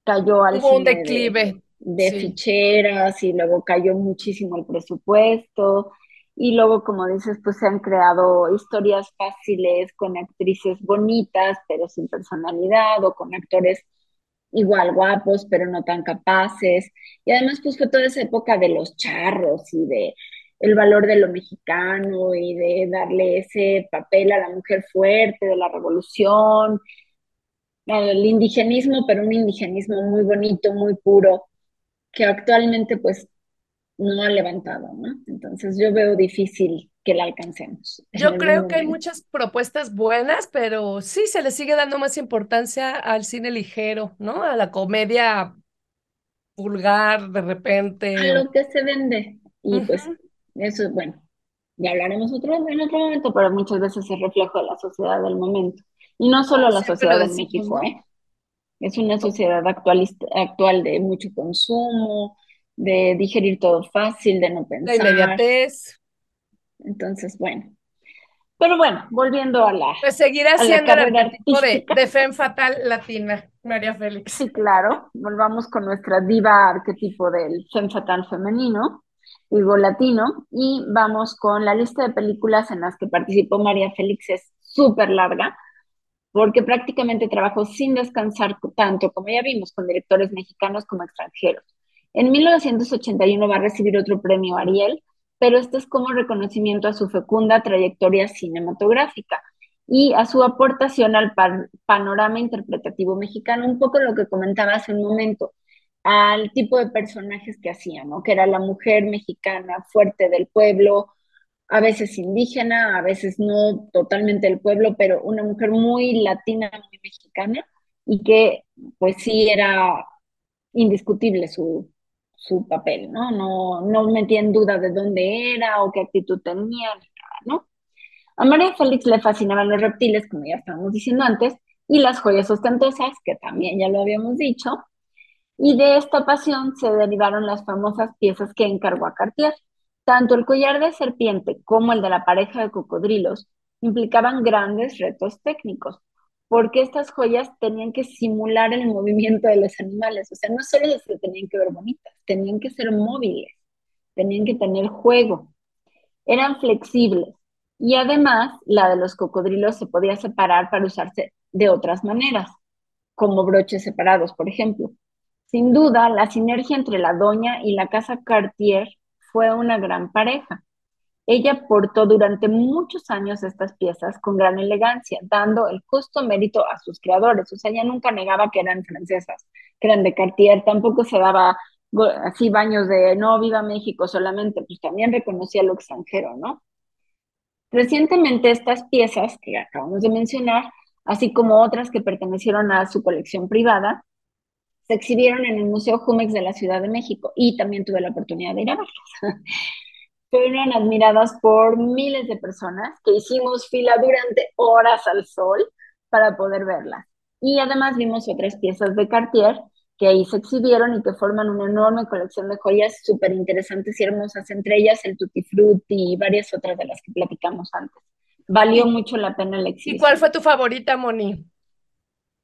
cayó al Hubo un cine de, declive, de ficheras y luego cayó muchísimo el presupuesto. Y luego, como dices, pues se han creado historias fáciles con actrices bonitas, pero sin personalidad, o con actores igual guapos, pero no tan capaces. Y además, pues fue toda esa época de los charros y de el valor de lo mexicano y de darle ese papel a la mujer fuerte de la revolución, al indigenismo, pero un indigenismo muy bonito, muy puro, que actualmente pues no ha levantado, ¿no? Entonces yo veo difícil que la alcancemos. Yo creo que hay muchas propuestas buenas, pero sí se le sigue dando más importancia al cine ligero, ¿no? A la comedia vulgar de repente. A lo que se vende. Y pues eso es bueno. Ya hablaremos otro, en otro momento, pero muchas veces es reflejo de la sociedad del momento. Y no solo la sociedad de México, ¿eh? Es una sociedad actualista, actual de mucho consumo, de digerir todo fácil, de no pensar. La inmediatez. Entonces, bueno. Pero bueno, volviendo a la. Pues seguirá siendo el de, de Femme Fatal Latina, María Félix. Sí, claro. Volvamos con nuestra diva arquetipo del Femme Fatal femenino, digo latino, y vamos con la lista de películas en las que participó María Félix, es súper larga porque prácticamente trabajó sin descansar tanto, como ya vimos, con directores mexicanos como extranjeros. En 1981 va a recibir otro premio Ariel, pero este es como reconocimiento a su fecunda trayectoria cinematográfica y a su aportación al panorama interpretativo mexicano, un poco lo que comentaba hace un momento, al tipo de personajes que hacía, ¿no? Que era la mujer mexicana fuerte del pueblo, a veces indígena, a veces no totalmente del pueblo, pero una mujer muy latina, muy mexicana, y que pues sí era indiscutible su, su papel, ¿no? ¿no? No metía en duda de dónde era o qué actitud tenía, ¿no? A María Félix le fascinaban los reptiles, como ya estábamos diciendo antes, y las joyas ostentosas, que también ya lo habíamos dicho, y de esta pasión se derivaron las famosas piezas que encargó a Cartier. Tanto el collar de serpiente como el de la pareja de cocodrilos implicaban grandes retos técnicos, porque estas joyas tenían que simular el movimiento de los animales, o sea, no solo se tenían que ver bonitas, tenían que ser móviles, tenían que tener juego, eran flexibles. Y además la de los cocodrilos se podía separar para usarse de otras maneras, como broches separados, por ejemplo. Sin duda, la sinergia entre la doña y la casa Cartier fue una gran pareja. Ella portó durante muchos años estas piezas con gran elegancia, dando el justo mérito a sus creadores. O sea, ella nunca negaba que eran francesas, que eran de Cartier, tampoco se daba así baños de no viva México solamente, pues también reconocía lo extranjero, ¿no? Recientemente estas piezas que acabamos de mencionar, así como otras que pertenecieron a su colección privada, se exhibieron en el Museo Jumex de la Ciudad de México y también tuve la oportunidad de ir a verlas. Fueron admiradas por miles de personas que hicimos fila durante horas al sol para poder verlas. Y además vimos otras piezas de Cartier que ahí se exhibieron y que forman una enorme colección de joyas súper interesantes y hermosas, entre ellas el Tutti Frutti y varias otras de las que platicamos antes. Valió mucho la pena la exhibición. ¿Y cuál fue tu favorita, Moni?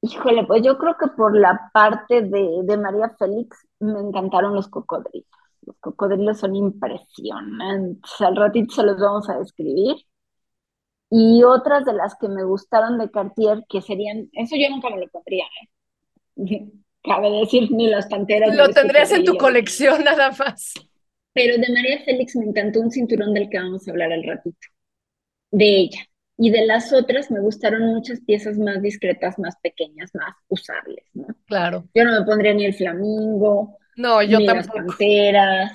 Híjole, pues yo creo que por la parte de, María Félix me encantaron los cocodrilos. Los cocodrilos son impresionantes. Al ratito se los vamos a describir. Y otras de las que me gustaron de Cartier, que serían, eso yo nunca me lo pondría, ¿eh? Cabe decir, ni las panteras. Lo tendrías en tu colección nada más. Pero de María Félix me encantó un cinturón del que vamos a hablar al ratito. De ella. Y de las otras me gustaron muchas piezas más discretas, más pequeñas, más usables, ¿no? Claro. Yo no me pondría ni el flamingo, no, yo ni las panteras,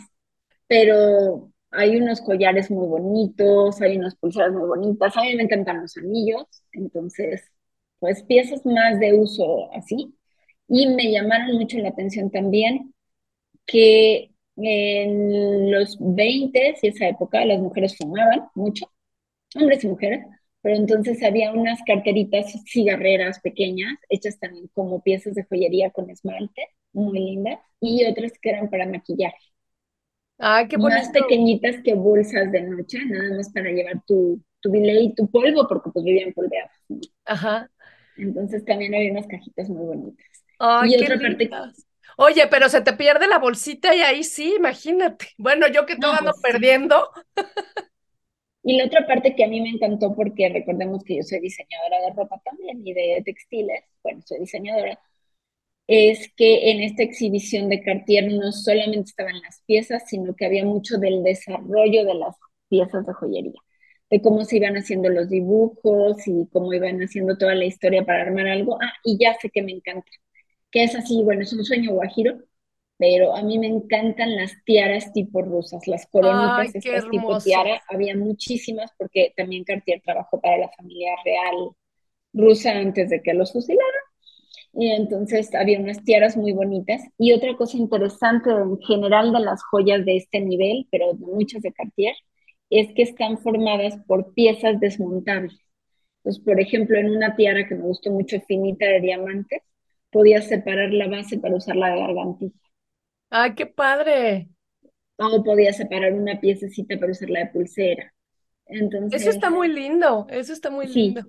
pero hay unos collares muy bonitos, hay unas pulseras muy bonitas, a mí me encantan los anillos, entonces, pues piezas más de uso así. Y me llamaron mucho la atención también que en los 20 y esa época las mujeres fumaban mucho, hombres y mujeres, pero entonces había unas carteritas cigarreras pequeñas, hechas también como piezas de joyería con esmalte, muy lindas, y otras que eran para maquillaje. Ah, qué bonito. Más pequeñitas que bolsas de noche, nada más para llevar tu, tu y tu polvo, porque pues vivían polveadas. Ajá. Entonces también había unas cajitas muy bonitas. Ay, y otra parte Oye, pero se te pierde la bolsita y ahí sí, imagínate. Bueno, yo que todo ando pues perdiendo. Y la otra parte que a mí me encantó, porque recordemos que yo soy diseñadora de ropa también y de textiles, bueno, soy diseñadora, es que en esta exhibición de Cartier no solamente estaban las piezas, sino que había mucho del desarrollo de las piezas de joyería, de cómo se iban haciendo los dibujos y cómo iban haciendo toda la historia para armar algo. Ah, y ya sé que me encanta, que es así, bueno, es un sueño guajiro, pero a mí me encantan las tiaras tipo rusas, las coronitas, estas tipo tiara, había muchísimas porque también Cartier trabajó para la familia real rusa antes de que los fusilaran. Y entonces había unas tiaras muy bonitas. Y otra cosa interesante en general de las joyas de este nivel, pero de muchas de Cartier, es que están formadas por piezas desmontables. Entonces, por ejemplo, en una tiara que me gustó mucho, finita de diamantes, podías separar la base para usarla de gargantilla. ¡Ay, qué padre! O podías separar una piececita para usarla de pulsera. Entonces, eso está muy lindo, eso está muy lindo.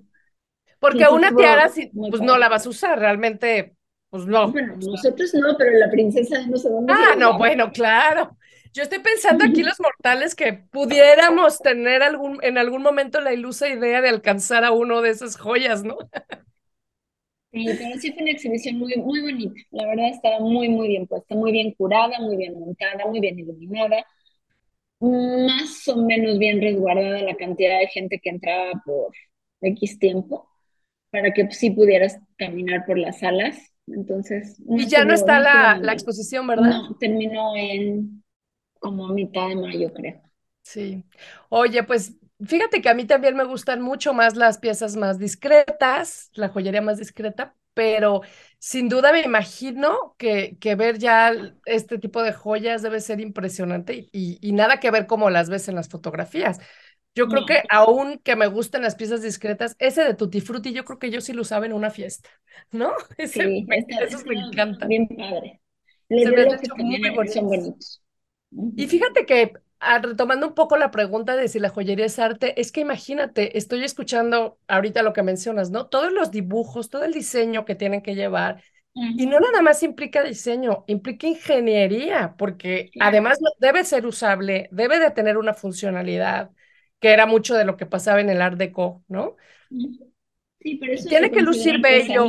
Porque una tiara, pues no la vas a usar, realmente, pues no. Bueno, nosotros no, pero la princesa no se dónde. Ah, no, bueno, claro. Yo estoy pensando aquí los mortales que pudiéramos tener algún, en algún momento la ilusa idea de alcanzar a uno de esas joyas, ¿no? Sí, pero sí fue una exhibición muy, muy bonita. La verdad estaba muy, muy bien puesta, muy bien curada, muy bien montada, muy bien iluminada, más o menos bien resguardada la cantidad de gente que entraba por X tiempo, para que sí pudieras caminar por las salas. Entonces. y ya no está la, la exposición, ¿verdad? No, terminó en como mitad de mayo, creo. Sí. Oye, pues fíjate que a mí también me gustan mucho más las piezas más discretas, la joyería más discreta, pero sin duda me imagino que, que ver ya este tipo de joyas debe ser impresionante y, y, nada que ver como las ves en las fotografías. Yo creo que aún que me gusten las piezas discretas, ese de Tutti Frutti, yo creo que yo sí lo usaba en una fiesta, ¿no? Ese, sí, me, esos me encantan. Bien padre. Los Se muy bonitos. Y fíjate que retomando un poco la pregunta de si la joyería es arte, es que imagínate, estoy escuchando ahorita lo que mencionas, ¿no? Todos los dibujos, todo el diseño que tienen que llevar. Y no nada más implica diseño, implica ingeniería, porque además debe ser usable, debe de tener una funcionalidad, que era mucho de lo que pasaba en el Art Deco, ¿no? Sí, pero eso tiene que lucir bello,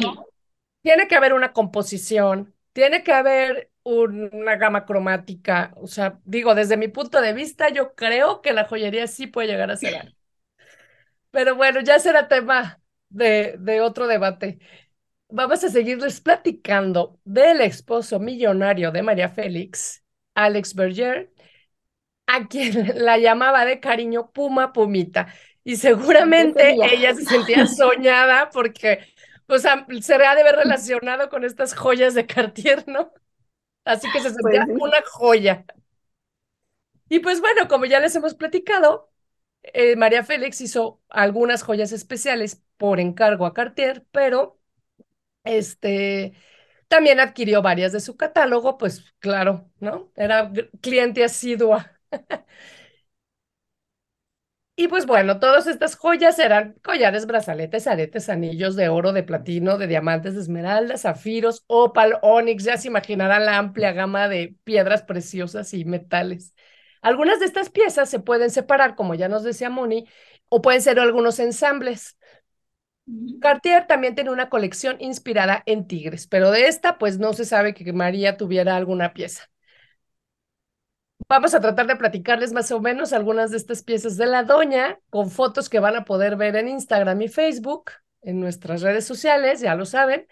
tiene que haber una composición, tiene que haber una gama cromática. O sea, digo, desde mi punto de vista, yo creo que la joyería sí puede llegar a ser Pero bueno, ya será tema de, de otro debate. Vamos a seguirles platicando del esposo millonario de María Félix, Alex Berger, a quien la llamaba de cariño Puma Pumita. Y seguramente ella se sentía soñada porque, o sea, se ha de haber relacionado con estas joyas de Cartier, ¿no? Así que se sentía pues una joya. Y pues bueno, como ya les hemos platicado, eh, María Félix hizo algunas joyas especiales por encargo a Cartier, pero este también adquirió varias de su catálogo, pues claro, ¿no? Era cliente asidua. Y pues bueno, todas estas joyas eran collares, brazaletes, aretes, anillos de oro, de platino, de diamantes, de esmeraldas, zafiros, opal, onix, ya se imaginarán la amplia gama de piedras preciosas y metales. Algunas de estas piezas se pueden separar, como ya nos decía Moni, o pueden ser algunos ensambles. Cartier también tiene una colección inspirada en tigres, pero de esta pues no se sabe que María tuviera alguna pieza. Vamos a tratar de platicarles más o menos algunas de estas piezas de la doña con fotos que van a poder ver en Instagram y Facebook, en nuestras redes sociales, ya lo saben.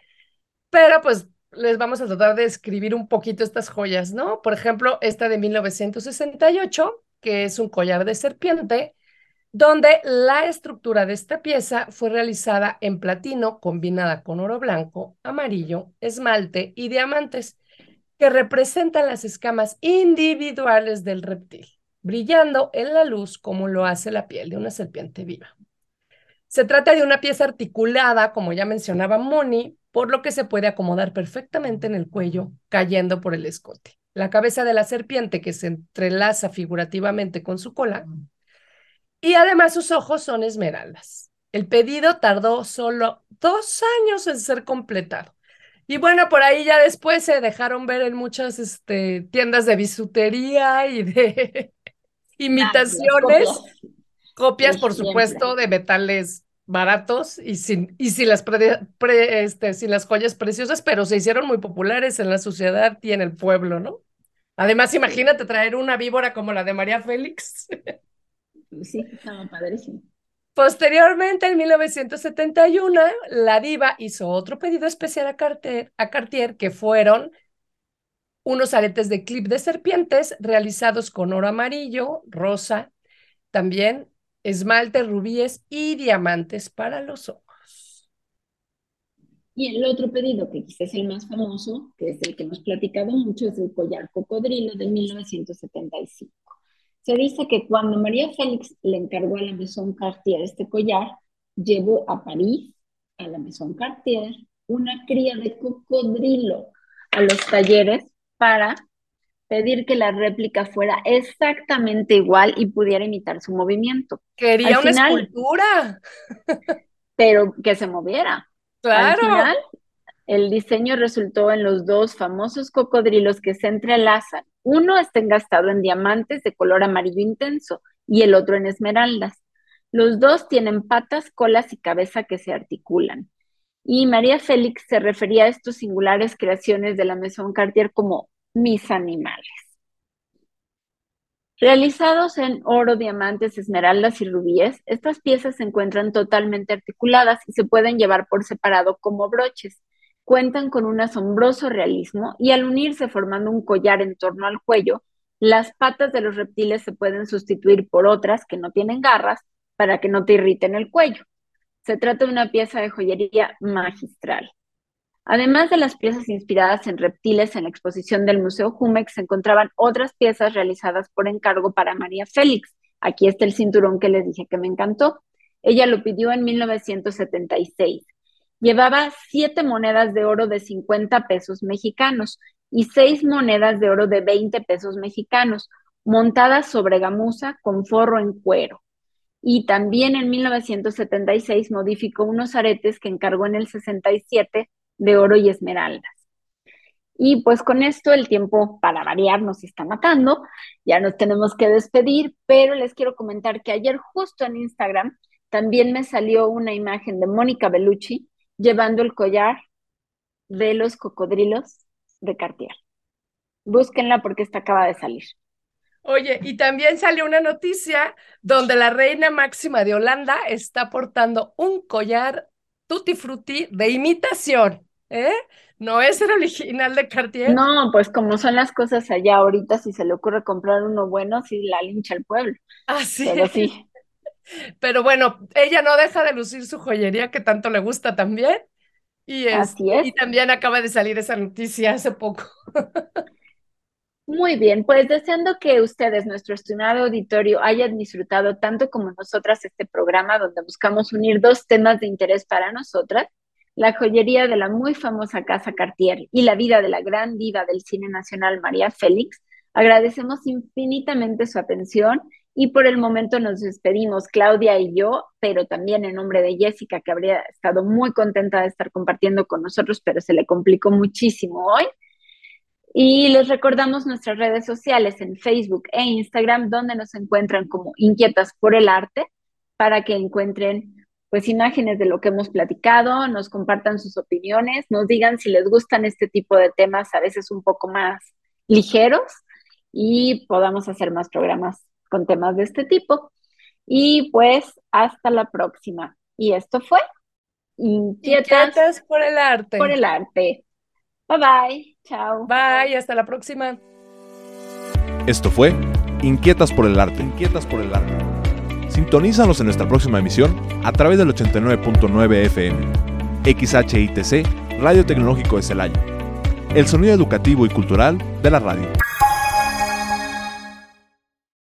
Pero pues les vamos a tratar de escribir un poquito estas joyas, ¿no? Por ejemplo, esta de 1968, que es un collar de serpiente, donde la estructura de esta pieza fue realizada en platino combinada con oro blanco, amarillo, esmalte y diamantes que representan las escamas individuales del reptil, brillando en la luz como lo hace la piel de una serpiente viva. Se trata de una pieza articulada, como ya mencionaba Moni, por lo que se puede acomodar perfectamente en el cuello, cayendo por el escote. La cabeza de la serpiente que se entrelaza figurativamente con su cola. Y además sus ojos son esmeraldas. El pedido tardó solo dos años en ser completado Y bueno, por ahí ya después se dejaron ver en muchas este, tiendas de bisutería y de imitaciones, copias, por supuesto, de metales baratos y sin, y sin las, este, sin las joyas preciosas, pero se hicieron muy populares en la sociedad y en el pueblo, ¿no? Además, imagínate traer una víbora como la de María Félix. Sí, estaba padrísimo. Posteriormente, en 1971, la diva hizo otro pedido especial a Cartier, a Cartier, que fueron unos aretes de clip de serpientes realizados con oro amarillo, rosa, también esmalte, rubíes y diamantes para los ojos. Y el otro pedido, que quizás es el más famoso, que es el que hemos platicado mucho, es el collar cocodrilo de 1975. Se dice que cuando María Félix le encargó a la Maison Cartier este collar, llevó a París, a la Maison Cartier, una cría de cocodrilo a los talleres para pedir que la réplica fuera exactamente igual y pudiera imitar su movimiento. Quería una escultura. pero que se moviera. Claro. Al el diseño resultó en los dos famosos cocodrilos que se entrelazan. Uno está engastado en diamantes de color amarillo intenso y el otro en esmeraldas. Los dos tienen patas, colas y cabeza que se articulan. Y María Félix se refería a estos singulares creaciones de la Maison Cartier como mis animales. Realizados en oro, diamantes, esmeraldas y rubíes, estas piezas se encuentran totalmente articuladas y se pueden llevar por separado como broches cuentan con un asombroso realismo y al unirse formando un collar en torno al cuello, las patas de los reptiles se pueden sustituir por otras que no tienen garras para que no te irriten el cuello. Se trata de una pieza de joyería magistral. Además de las piezas inspiradas en reptiles en la exposición del Museo Jumex, se encontraban otras piezas realizadas por encargo para María Félix. Aquí está el cinturón que les dije que me encantó. Ella lo pidió en 1976 llevaba siete monedas de oro de 50 pesos mexicanos y seis monedas de oro de 20 pesos mexicanos, montadas sobre gamuza con forro en cuero. Y también en 1976 modificó unos aretes que encargó en el 67 de oro y esmeraldas. Y pues con esto el tiempo para variar nos está matando, ya nos tenemos que despedir, pero les quiero comentar que ayer justo en Instagram también me salió una imagen de Mónica Bellucci llevando el collar de los cocodrilos de Cartier. Búsquenla porque esta acaba de salir. Oye, y también salió una noticia donde la reina máxima de Holanda está portando un collar tutti frutti de imitación, ¿eh? No es el original de Cartier. No, pues como son las cosas allá ahorita, si se le ocurre comprar uno bueno, si la lincha el pueblo. Ah, sí. Pero sí. Pero bueno, ella no deja de lucir su joyería que tanto le gusta también. Y, Así es. y también acaba de salir esa noticia hace poco. Muy bien, pues deseando que ustedes, nuestro estimado auditorio, hayan disfrutado tanto como nosotras este programa donde buscamos unir dos temas de interés para nosotras, la joyería de la muy famosa Casa Cartier y la vida de la gran diva del cine nacional María Félix, agradecemos infinitamente su atención y por el momento nos despedimos, Claudia y yo, pero también en nombre de Jessica, que habría estado muy contenta de estar compartiendo con nosotros, pero se le complicó muchísimo hoy. Y les recordamos nuestras redes sociales en Facebook e Instagram, donde nos encuentran como Inquietas por el Arte, para que encuentren pues imágenes de lo que hemos platicado, nos compartan sus opiniones, nos digan si les gustan este tipo de temas, a veces un poco más ligeros, y podamos hacer más programas con temas de este tipo. Y pues hasta la próxima. Y esto fue Inquietas, por el arte. Por el arte. Bye bye. Chao. Bye, hasta la próxima. Esto fue Inquietas por el arte. Inquietas por el arte. Sintonízanos en nuestra próxima emisión a través del 89.9 FM. XHITC, Radio Tecnológico de Celaya. El sonido educativo y cultural de la radio.